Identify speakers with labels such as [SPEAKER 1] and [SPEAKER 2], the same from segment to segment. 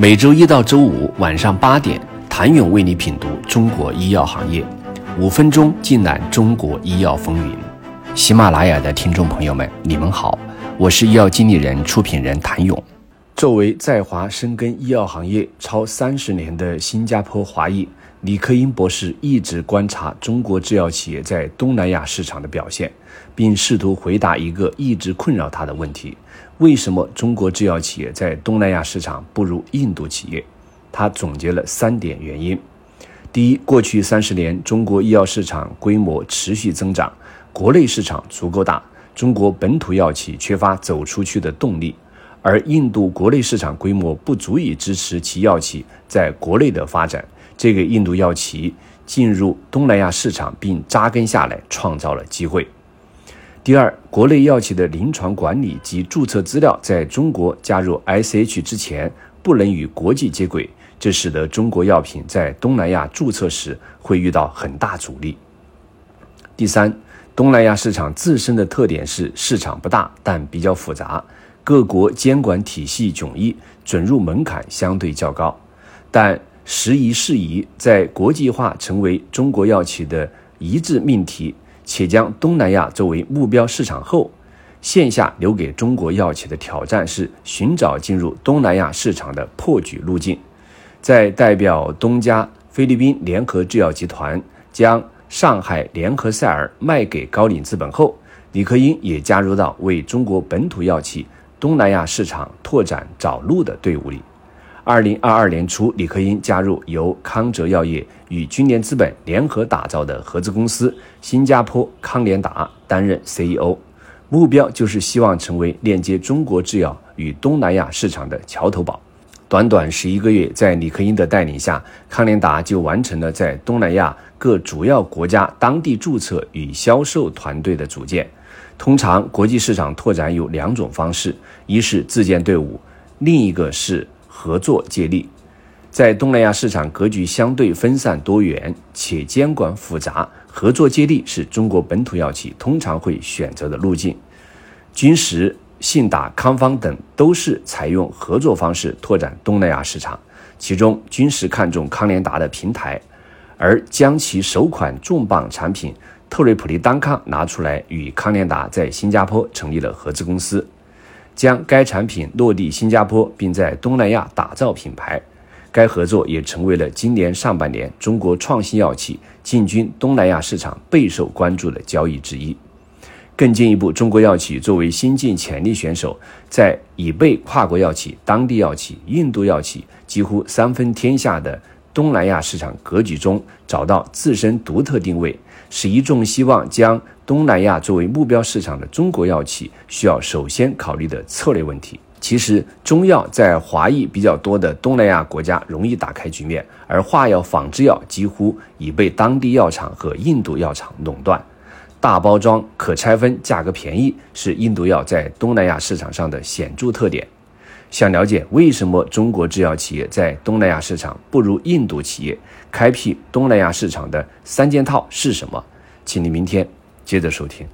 [SPEAKER 1] 每周一到周五晚上八点，谭勇为你品读中国医药行业，五分钟尽览中国医药风云。喜马拉雅的听众朋友们，你们好，我是医药经理人、出品人谭勇。作为在华深耕医药行业超三十年的新加坡华裔，李克英博士一直观察中国制药企业在东南亚市场的表现，并试图回答一个一直困扰他的问题：为什么中国制药企业在东南亚市场不如印度企业？他总结了三点原因：第一，过去三十年中国医药市场规模持续增长，国内市场足够大，中国本土药企缺乏走出去的动力，而印度国内市场规模不足以支持其药企在国内的发展。这个印度药企进入东南亚市场并扎根下来创造了机会。第二，国内药企的临床管理及注册资料在中国加入 ICH 之前不能与国际接轨，这使得中国药品在东南亚注册时会遇到很大阻力。第三，东南亚市场自身的特点是市场不大，但比较复杂，各国监管体系迥异，准入门槛相对较高，但。时移世移，在国际化成为中国药企的一致命题，且将东南亚作为目标市场后，线下留给中国药企的挑战是寻找进入东南亚市场的破局路径。在代表东家菲律宾联合制药集团将上海联合赛尔卖给高瓴资本后，李克英也加入到为中国本土药企东南亚市场拓展找路的队伍里。二零二二年初，李克英加入由康哲药业与君联资本联合打造的合资公司新加坡康联达，担任 CEO，目标就是希望成为链接中国制药与东南亚市场的桥头堡。短短十一个月，在李克英的带领下，康联达就完成了在东南亚各主要国家当地注册与销售团队的组建。通常，国际市场拓展有两种方式：一是自建队伍，另一个是。合作接力，在东南亚市场格局相对分散多元且监管复杂，合作接力是中国本土药企通常会选择的路径。君实、信达、康方等都是采用合作方式拓展东南亚市场。其中，君实看中康联达的平台，而将其首款重磅产品特瑞普利单抗拿出来，与康联达在新加坡成立了合资公司。将该产品落地新加坡，并在东南亚打造品牌，该合作也成为了今年上半年中国创新药企进军东南亚市场备受关注的交易之一。更进一步，中国药企作为新晋潜力选手，在已被跨国药企、当地药企、印度药企几乎三分天下的东南亚市场格局中，找到自身独特定位。是一众希望将东南亚作为目标市场的中国药企需要首先考虑的策略问题。其实，中药在华裔比较多的东南亚国家容易打开局面，而化药、仿制药几乎已被当地药厂和印度药厂垄断。大包装、可拆分、价格便宜是印度药在东南亚市场上的显著特点。想了解为什么中国制药企业在东南亚市场不如印度企业？开辟东南亚市场的三件套是什么？请你明天接着收听。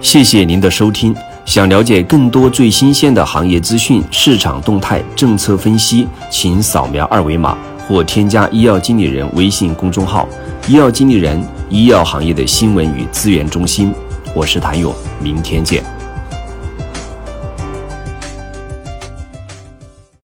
[SPEAKER 1] 谢谢您的收听。想了解更多最新鲜的行业资讯、市场动态、政策分析，请扫描二维码或添加医药经理人微信公众号“医药经理人”——医药行业的新闻与资源中心。我是谭勇，明天见。